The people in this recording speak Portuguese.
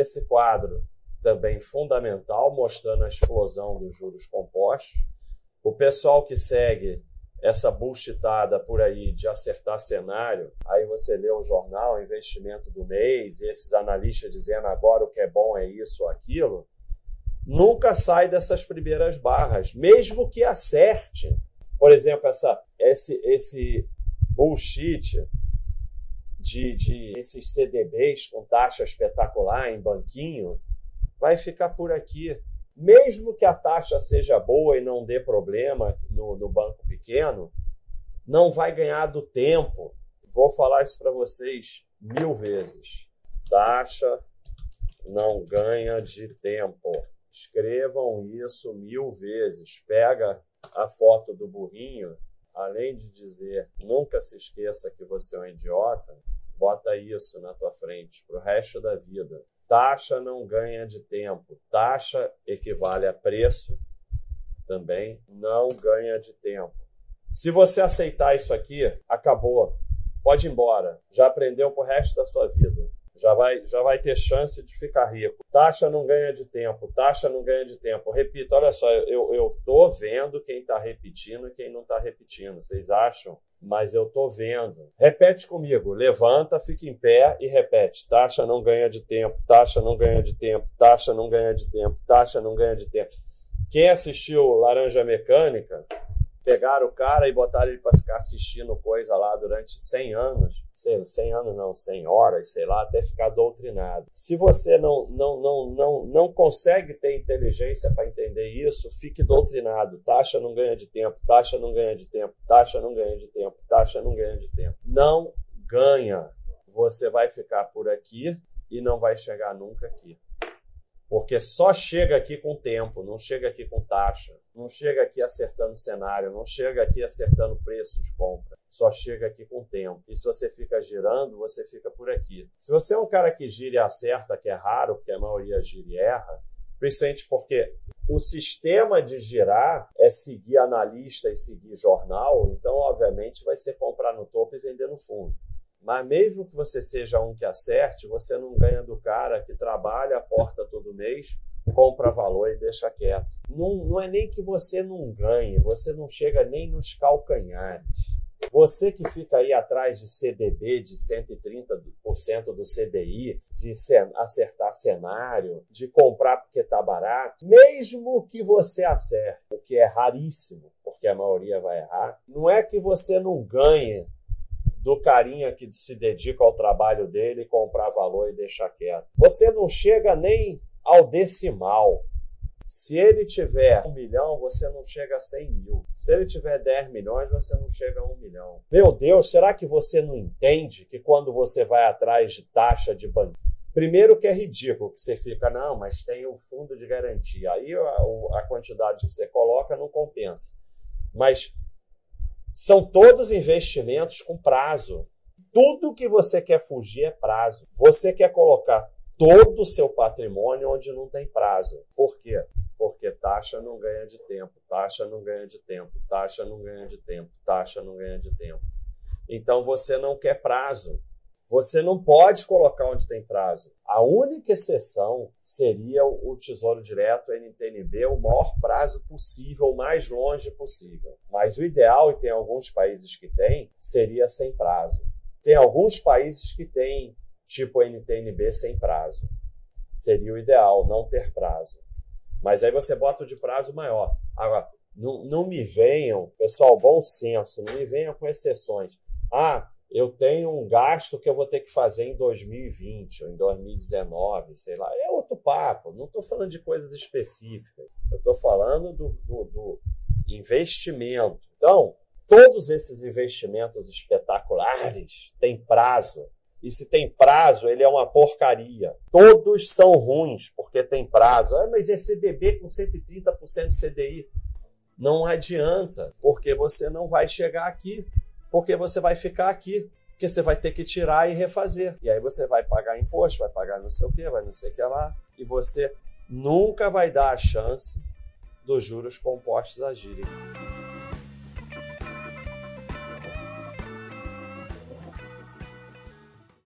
esse quadro também fundamental, mostrando a explosão dos juros compostos. O pessoal que segue essa bullshitada por aí de acertar cenário, aí você lê o jornal, investimento do mês, e esses analistas dizendo agora o que é bom é isso ou aquilo, nunca sai dessas primeiras barras, mesmo que acerte. Por exemplo, essa, esse, esse bullshit de, de esses CDBs com taxa espetacular em banquinho, vai ficar por aqui mesmo que a taxa seja boa e não dê problema no, no banco pequeno, não vai ganhar do tempo. Vou falar isso para vocês mil vezes. Taxa não ganha de tempo. Escrevam isso mil vezes. Pega a foto do burrinho, além de dizer nunca se esqueça que você é um idiota, bota isso na tua frente para o resto da vida. Taxa não ganha de tempo. Taxa equivale a preço, também não ganha de tempo. Se você aceitar isso aqui, acabou. Pode ir embora. Já aprendeu pro resto da sua vida. Já vai, já vai ter chance de ficar rico. Taxa não ganha de tempo. Taxa não ganha de tempo. Repito, olha só, eu, eu tô vendo quem está repetindo e quem não está repetindo. Vocês acham mas eu tô vendo. Repete comigo, levanta, fica em pé e repete. Taxa não ganha de tempo, taxa não ganha de tempo, taxa não ganha de tempo, taxa não ganha de tempo. Quem assistiu Laranja Mecânica pegaram o cara e botaram ele para ficar assistindo coisa lá durante 100 anos, sei, 100 anos não, 100 horas, sei lá, até ficar doutrinado. Se você não, não, não, não, não consegue ter inteligência para entender isso, fique doutrinado. Taxa não ganha de tempo, taxa não ganha de tempo, taxa não ganha de tempo, taxa não ganha de tempo. Não ganha. Você vai ficar por aqui e não vai chegar nunca aqui. Porque só chega aqui com tempo, não chega aqui com taxa, não chega aqui acertando cenário, não chega aqui acertando preço de compra, só chega aqui com tempo. E se você fica girando, você fica por aqui. Se você é um cara que gira e acerta, que é raro, porque a maioria gira e erra, principalmente porque o sistema de girar é seguir analista e seguir jornal, então, obviamente, vai ser comprar no topo e vender no fundo. Mas mesmo que você seja um que acerte, você não ganha do cara que trabalha, aporta todo mês, compra valor e deixa quieto. Não, não é nem que você não ganhe, você não chega nem nos calcanhares. Você que fica aí atrás de CDB de 130% do CDI, de acertar cenário, de comprar porque está barato, mesmo que você acerte, o que é raríssimo, porque a maioria vai errar, não é que você não ganhe do carinha que se dedica ao trabalho dele, comprar valor e deixar quieto. Você não chega nem ao decimal. Se ele tiver um milhão, você não chega a 100 mil. Se ele tiver 10 milhões, você não chega a um milhão. Meu Deus, será que você não entende que quando você vai atrás de taxa de banco, primeiro que é ridículo, que você fica, não, mas tem o fundo de garantia. Aí a, a quantidade que você coloca não compensa. Mas são todos investimentos com prazo. Tudo que você quer fugir é prazo. Você quer colocar todo o seu patrimônio onde não tem prazo. Por quê? Porque taxa não ganha de tempo, taxa não ganha de tempo, taxa não ganha de tempo, taxa não ganha de tempo. Então você não quer prazo. Você não pode colocar onde tem prazo. A única exceção seria o Tesouro Direto, NTNB, o maior prazo possível, o mais longe possível. Mas o ideal, e tem alguns países que tem, seria sem prazo. Tem alguns países que têm tipo NTNB sem prazo. Seria o ideal, não ter prazo. Mas aí você bota o de prazo maior. Agora, não, não me venham, pessoal, bom senso, não me venham com exceções. Ah, eu tenho um gasto que eu vou ter que fazer em 2020 ou em 2019, sei lá. É outro papo. Não estou falando de coisas específicas. Eu estou falando do, do, do investimento. Então, todos esses investimentos espetaculares têm prazo. E se tem prazo, ele é uma porcaria. Todos são ruins porque tem prazo. Ah, mas é CDB com 130% de CDI. Não adianta, porque você não vai chegar aqui porque você vai ficar aqui, porque você vai ter que tirar e refazer. E aí você vai pagar imposto, vai pagar não sei o que, vai não sei o que lá, e você nunca vai dar a chance dos juros compostos agirem.